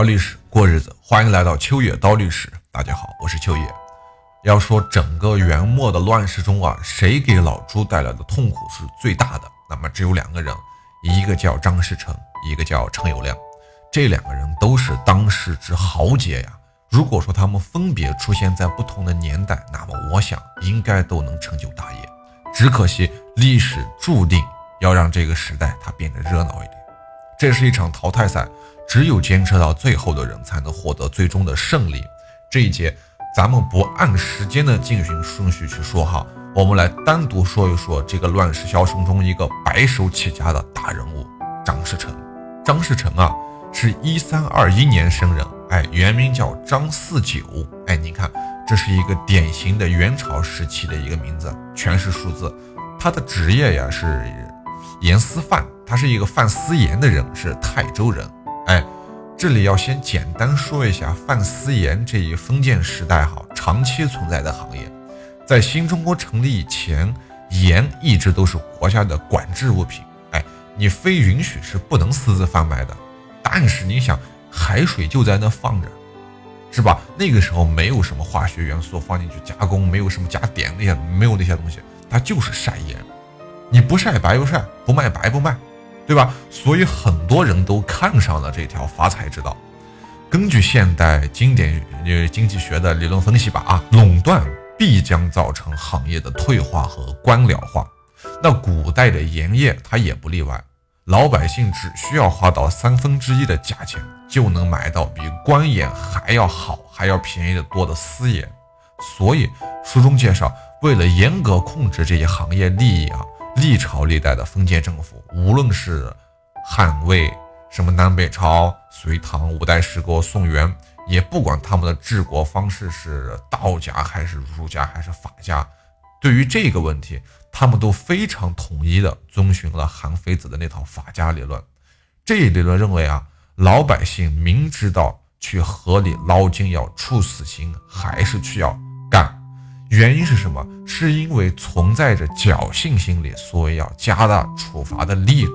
聊历史，过日子，欢迎来到秋野刀历史。大家好，我是秋野。要说整个元末的乱世中啊，谁给老朱带来的痛苦是最大的？那么只有两个人，一个叫张士诚，一个叫陈友谅。这两个人都是当世之豪杰呀。如果说他们分别出现在不同的年代，那么我想应该都能成就大业。只可惜历史注定要让这个时代它变得热闹一点。这是一场淘汰赛。只有坚持到最后的人才能获得最终的胜利。这一节咱们不按时间的进行顺序去说哈，我们来单独说一说这个乱世枭雄中一个白手起家的大人物张士诚。张士诚啊，是一三二一年生人，哎，原名叫张四九，哎，你看，这是一个典型的元朝时期的一个名字，全是数字。他的职业呀是盐丝贩，他是一个贩私盐的人，是泰州人。哎，这里要先简单说一下贩丝盐这一封建时代哈长期存在的行业，在新中国成立以前，盐一直都是国家的管制物品，哎，你非允许是不能私自贩卖的。但是你想，海水就在那放着，是吧？那个时候没有什么化学元素放进去加工，没有什么加碘那些，没有那些东西，它就是晒盐，你不晒白不晒，不卖白不卖。对吧？所以很多人都看上了这条发财之道。根据现代经典呃经济学的理论分析吧，啊，垄断必将造成行业的退化和官僚化。那古代的盐业它也不例外，老百姓只需要花到三分之一的价钱，就能买到比官盐还要好、还要便宜的多的私盐。所以书中介绍，为了严格控制这些行业利益啊。历朝历代的封建政府，无论是汉魏、什么南北朝、隋唐、五代十国、宋元，也不管他们的治国方式是道家还是儒家还是法家，对于这个问题，他们都非常统一的遵循了韩非子的那套法家理论。这一理论认为啊，老百姓明知道去河里捞金要处死刑，还是去要干。原因是什么？是因为存在着侥幸心理，所以要加大处罚的力度。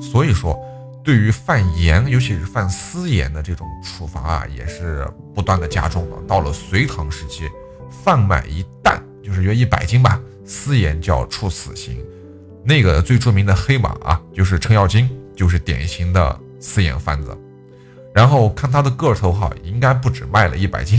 所以说，对于贩盐，尤其是贩私盐的这种处罚啊，也是不断的加重了。到了隋唐时期，贩卖一担，就是约一百斤吧，私盐就要处死刑。那个最著名的黑马啊，就是程咬金，就是典型的私盐贩子。然后看他的个头哈，应该不止卖了一百斤。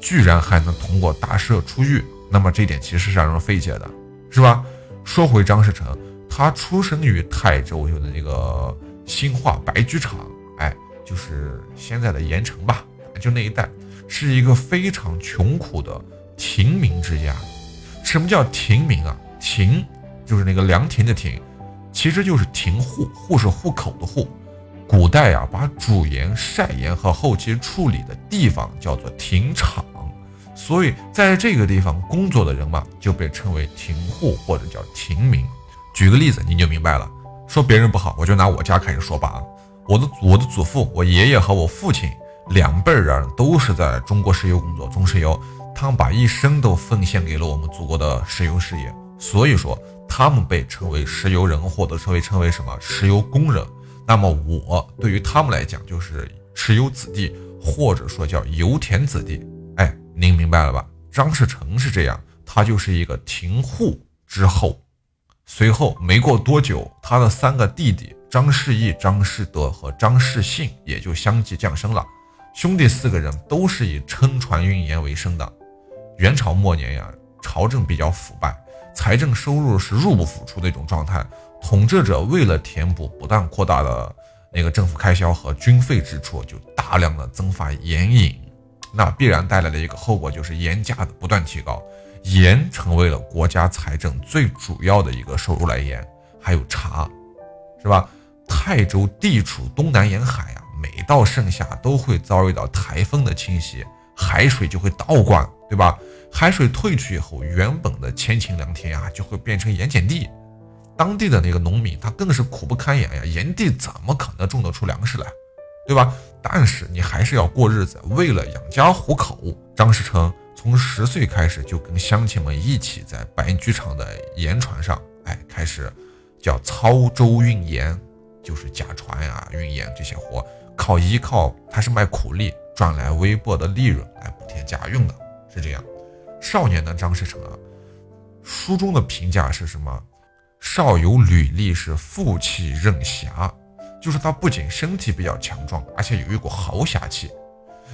居然还能通过大赦出狱，那么这点其实是让人费解的，是吧？说回张士诚，他出生于泰州有的那个兴化白驹厂，哎，就是现在的盐城吧，就那一带，是一个非常穷苦的平民之家。什么叫平民啊？亭就是那个凉亭的亭，其实就是亭户，户是户口的户。古代呀，把煮盐、晒盐和后期处理的地方叫做亭场。所以，在这个地方工作的人嘛，就被称为停户或者叫停民。举个例子，你就明白了。说别人不好，我就拿我家开始说吧。啊，我的我的祖父、我爷爷和我父亲两辈人都是在中国石油工作，中石油，他们把一生都奉献给了我们祖国的石油事业。所以说，他们被称为石油人，或者称为称为什么石油工人。那么，我对于他们来讲，就是石油子弟，或者说叫油田子弟。您明白了吧？张士诚是这样，他就是一个停户之后。随后没过多久，他的三个弟弟张士义、张士德和张士信也就相继降生了。兄弟四个人都是以撑船运盐为生的。元朝末年呀，朝政比较腐败，财政收入是入不敷出的一种状态。统治者为了填补不断扩大的那个政府开销和军费支出，就大量的增发盐引。那必然带来的一个后果就是盐价的不断提高，盐成为了国家财政最主要的一个收入来源，还有茶，是吧？泰州地处东南沿海啊，每到盛夏都会遭遇到台风的侵袭，海水就会倒灌，对吧？海水退去以后，原本的千顷良田啊，就会变成盐碱地，当地的那个农民他更是苦不堪言呀，盐地怎么可能种得出粮食来？对吧？但是你还是要过日子，为了养家糊口，张士诚从十岁开始就跟乡亲们一起在白驹厂的盐船上，哎，开始叫操舟运盐，就是驾船呀、运盐这些活，靠依靠他是卖苦力赚来微薄的利润来补贴家用的，是这样。少年的张士诚啊，书中的评价是什么？少有履历，是富气任侠，就是他不仅身体比较强壮，而且有一股豪侠气。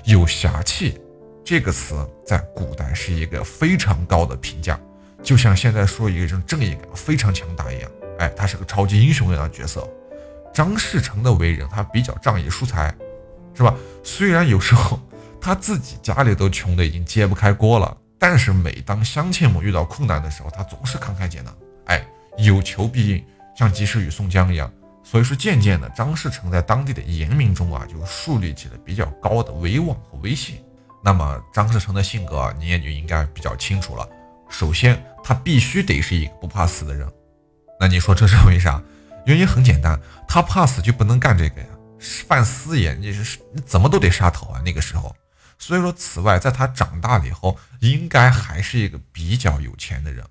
有侠气这个词在古代是一个非常高的评价，就像现在说一个人正义感非常强大一样。哎，他是个超级英雄一样的角色。张士诚的为人，他比较仗义疏财，是吧？虽然有时候他自己家里都穷的已经揭不开锅了，但是每当乡亲们遇到困难的时候，他总是慷慨解囊。哎。有求必应，像及时雨宋江一样，所以说渐渐的，张士诚在当地的严民中啊，就树立起了比较高的威望和威信。那么张士诚的性格，你也就应该比较清楚了。首先，他必须得是一个不怕死的人。那你说这是为啥？原因很简单，他怕死就不能干这个呀，犯私盐你是你怎么都得杀头啊。那个时候，所以说，此外，在他长大了以后，应该还是一个比较有钱的人。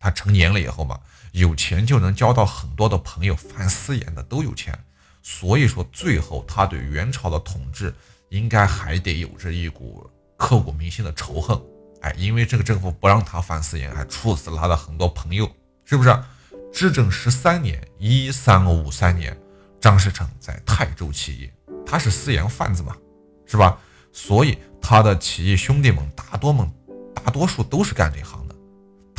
他成年了以后嘛，有钱就能交到很多的朋友，贩私盐的都有钱，所以说最后他对元朝的统治应该还得有着一股刻骨铭心的仇恨，哎，因为这个政府不让他贩私盐，还处死了他的很多朋友，是不是？至正十三年（一三五三年），张士诚在泰州起义，他是私盐贩子嘛，是吧？所以他的起义兄弟们大多们大多数都是干这行。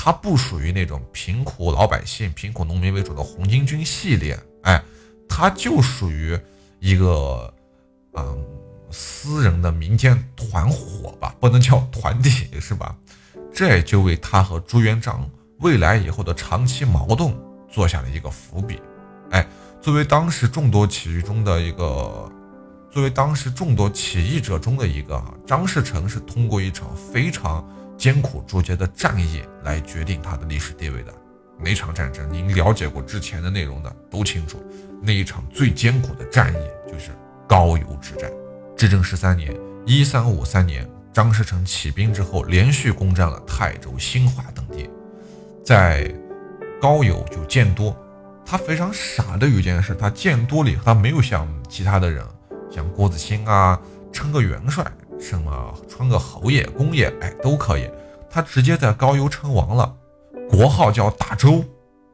他不属于那种贫苦老百姓、贫苦农民为主的红巾军系列，哎，他就属于一个嗯私人的民间团伙吧，不能叫团体是吧？这也就为他和朱元璋未来以后的长期矛盾做下了一个伏笔。哎，作为当时众多起义中的一个，作为当时众多起义者中的一个，张士诚是通过一场非常。艰苦卓绝的战役来决定他的历史地位的哪场战争？您了解过之前的内容的都清楚，那一场最艰苦的战役就是高邮之战。至正十三年（一三五三年），张士诚起兵之后，连续攻占了泰州、兴化等地，在高邮就建都。他非常傻的有一件事，他建都里，他没有像其他的人，像郭子兴啊，称个元帅。什么穿个侯爷、公爷，哎，都可以。他直接在高邮称王了，国号叫大周，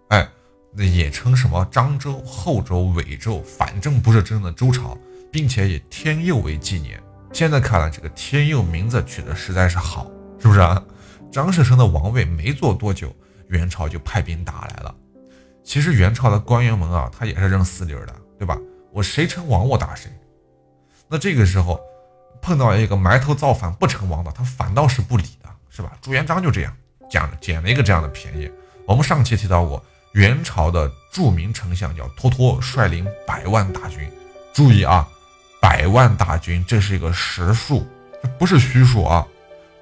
哎，那也称什么漳州、后周、尾州，反正不是真正的周朝，并且以天佑为纪年。现在看来，这个天佑名字取得实在是好，是不是啊？张士诚的王位没坐多久，元朝就派兵打来了。其实元朝的官员们啊，他也是认死理的，对吧？我谁称王，我打谁。那这个时候。碰到一个埋头造反不成王的，他反倒是不理的，是吧？朱元璋就这样捡捡了一个这样的便宜。我们上期提到过，元朝的著名丞相叫脱脱，率领百万大军。注意啊，百万大军，这是一个实数，这不是虚数啊。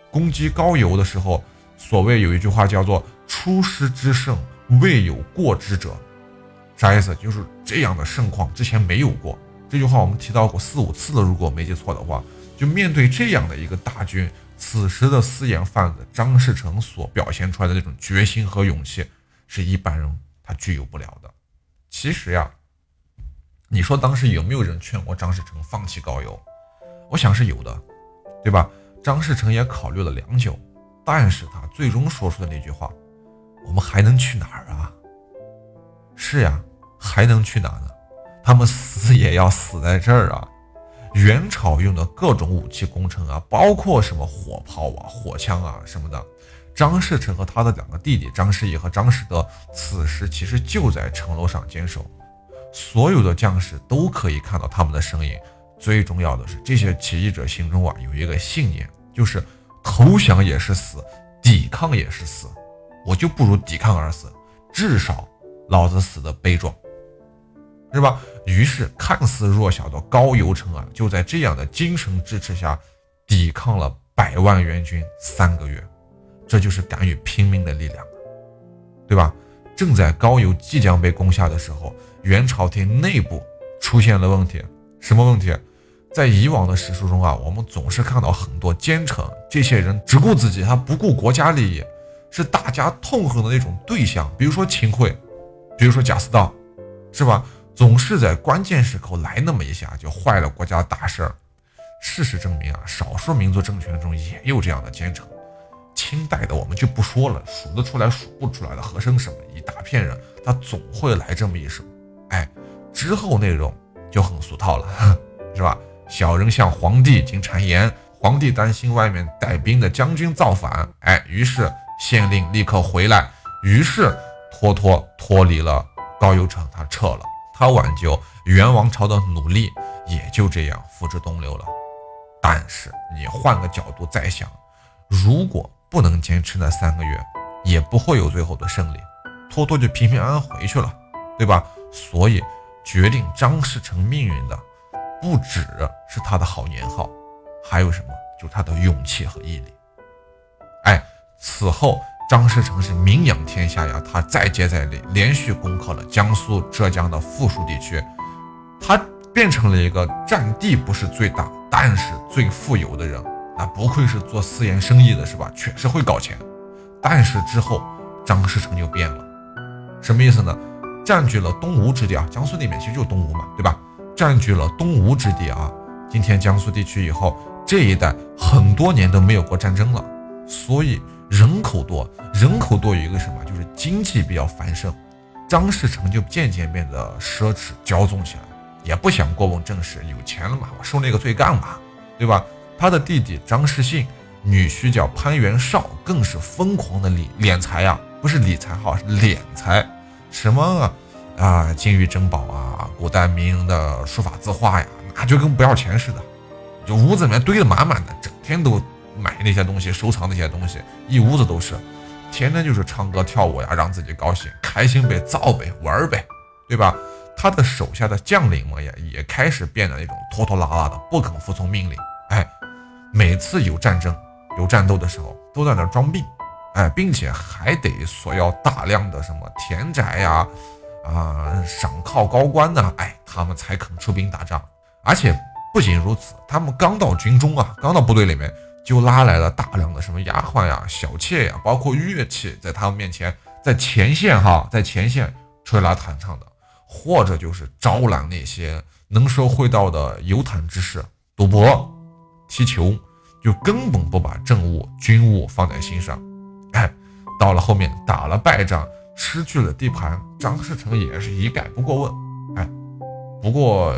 攻击高邮的时候，所谓有一句话叫做“出师之胜，未有过之者”，啥意思？就是这样的盛况之前没有过。这句话我们提到过四五次了，如果没记错的话。就面对这样的一个大军，此时的私盐贩子张士诚所表现出来的那种决心和勇气，是一般人他具有不了的。其实呀，你说当时有没有人劝过张士诚放弃高邮？我想是有的，对吧？张士诚也考虑了良久，但是他最终说出的那句话：“我们还能去哪儿啊？”是呀，还能去哪呢？他们死也要死在这儿啊！元朝用的各种武器工程啊，包括什么火炮啊、火枪啊什么的。张士诚和他的两个弟弟张士义和张士德，此时其实就在城楼上坚守。所有的将士都可以看到他们的身影。最重要的是，这些起义者心中啊有一个信念，就是投降也是死，抵抗也是死。我就不如抵抗而死，至少老子死的悲壮。是吧？于是看似弱小的高邮城啊，就在这样的精神支持下，抵抗了百万援军三个月。这就是敢于拼命的力量，对吧？正在高邮即将被攻下的时候，元朝廷内部出现了问题。什么问题？在以往的史书中啊，我们总是看到很多奸臣，这些人只顾自己，他不顾国家利益，是大家痛恨的那种对象。比如说秦桧，比如说贾似道，是吧？总是在关键时刻来那么一下，就坏了国家大事儿。事实证明啊，少数民族政权中也有这样的奸臣。清代的我们就不说了，数得出来数不出来的和珅什么一大片人，他总会来这么一手。哎，之后内容就很俗套了，是吧？小人向皇帝进谗言，皇帝担心外面带兵的将军造反，哎，于是县令立刻回来，于是脱脱脱离了高邮城，他撤了，他挽救元王朝的努力也就这样付之东流了。但是你换个角度再想，如果不能坚持那三个月，也不会有最后的胜利，脱脱就平平安安回去了，对吧？所以决定张士诚命运的。不只是他的好年号，还有什么？就是他的勇气和毅力。哎，此后张士诚是名扬天下呀，他再接再厉，连续攻克了江苏、浙江的富庶地区，他变成了一个占地不是最大，但是最富有的人。那不愧是做私盐生意的，是吧？确实会搞钱。但是之后张士诚就变了，什么意思呢？占据了东吴之地啊，江苏那边其实就东吴嘛，对吧？占据了东吴之地啊！今天江苏地区以后这一带很多年都没有过战争了，所以人口多，人口多有一个什么，就是经济比较繁盛。张士诚就渐渐变得奢侈骄纵起来，也不想过问政事，有钱了嘛，我受那个罪干嘛，对吧？他的弟弟张士信，女婿叫潘元绍，更是疯狂的理敛财呀，不是理财哈，是敛财，什么？啊，金玉珍宝啊，古代名人的书法字画呀，那就跟不要钱似的，就屋子里面堆得满满的，整天都买那些东西，收藏那些东西，一屋子都是，天天就是唱歌跳舞呀，让自己高兴，开心呗，造呗，玩呗，对吧？他的手下的将领们也也开始变得那种拖拖拉拉的，不肯服从命令，哎，每次有战争、有战斗的时候，都在那装病，哎，并且还得索要大量的什么田宅呀。啊，赏靠高官呢，哎，他们才肯出兵打仗。而且不仅如此，他们刚到军中啊，刚到部队里面，就拉来了大量的什么丫鬟呀、小妾呀，包括乐器，在他们面前，在前线哈，在前线吹拉弹唱的，或者就是招揽那些能说会道的游谈之士，赌博、踢球，就根本不把政务、军务放在心上。哎，到了后面打了败仗。失去了地盘，张士诚也是一概不过问。哎，不过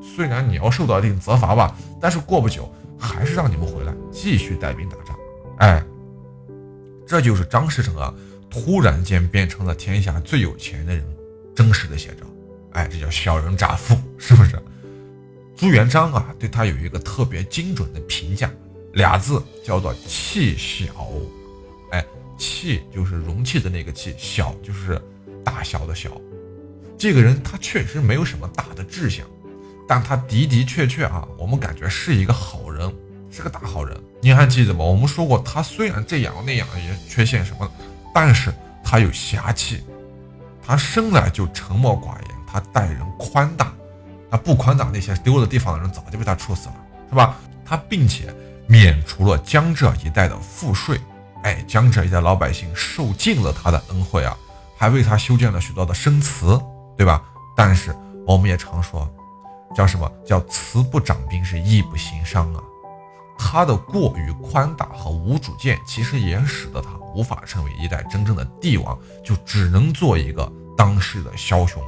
虽然你要受到一定责罚吧，但是过不久还是让你们回来继续带兵打仗。哎，这就是张士诚啊，突然间变成了天下最有钱的人真实的写照。哎，这叫小人诈富，是不是？朱元璋啊，对他有一个特别精准的评价，俩字叫做气小。哎，气就是容器的那个气，小就是大小的小。这个人他确实没有什么大的志向，但他的的确确啊，我们感觉是一个好人，是个大好人。您还记得吗？我们说过，他虽然这样那样也缺陷什么，但是他有侠气，他生来就沉默寡言，他待人宽大，他不宽大，那些丢了地方的人早就被他处死了，是吧？他并且免除了江浙一带的赋税。哎，江浙一带老百姓受尽了他的恩惠啊，还为他修建了许多的生祠，对吧？但是我们也常说，叫什么叫慈不掌兵是义不行商啊。他的过于宽大和无主见，其实也使得他无法成为一代真正的帝王，就只能做一个当世的枭雄。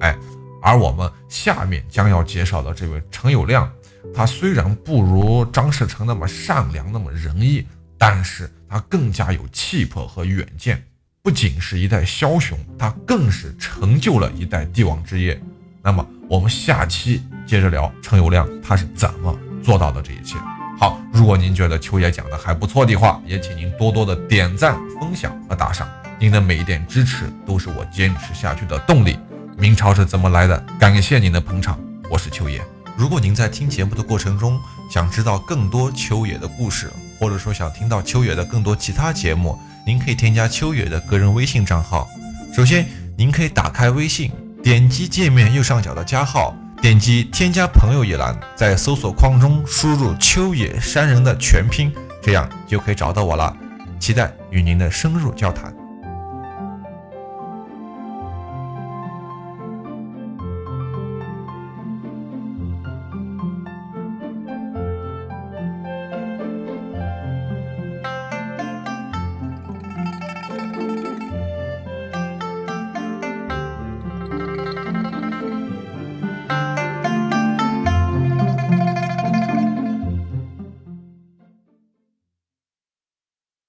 哎，而我们下面将要介绍的这位陈友谅，他虽然不如张士诚那么善良，那么仁义。但是他更加有气魄和远见，不仅是一代枭雄，他更是成就了一代帝王之业。那么我们下期接着聊陈友谅他是怎么做到的这一切。好，如果您觉得秋野讲的还不错的话，也请您多多的点赞、分享和打赏，您的每一点支持都是我坚持下去的动力。明朝是怎么来的？感谢您的捧场，我是秋野。如果您在听节目的过程中想知道更多秋野的故事，或者说想听到秋野的更多其他节目，您可以添加秋野的个人微信账号。首先，您可以打开微信，点击界面右上角的加号，点击添加朋友一栏，在搜索框中输入“秋野山人”的全拼，这样就可以找到我了。期待与您的深入交谈。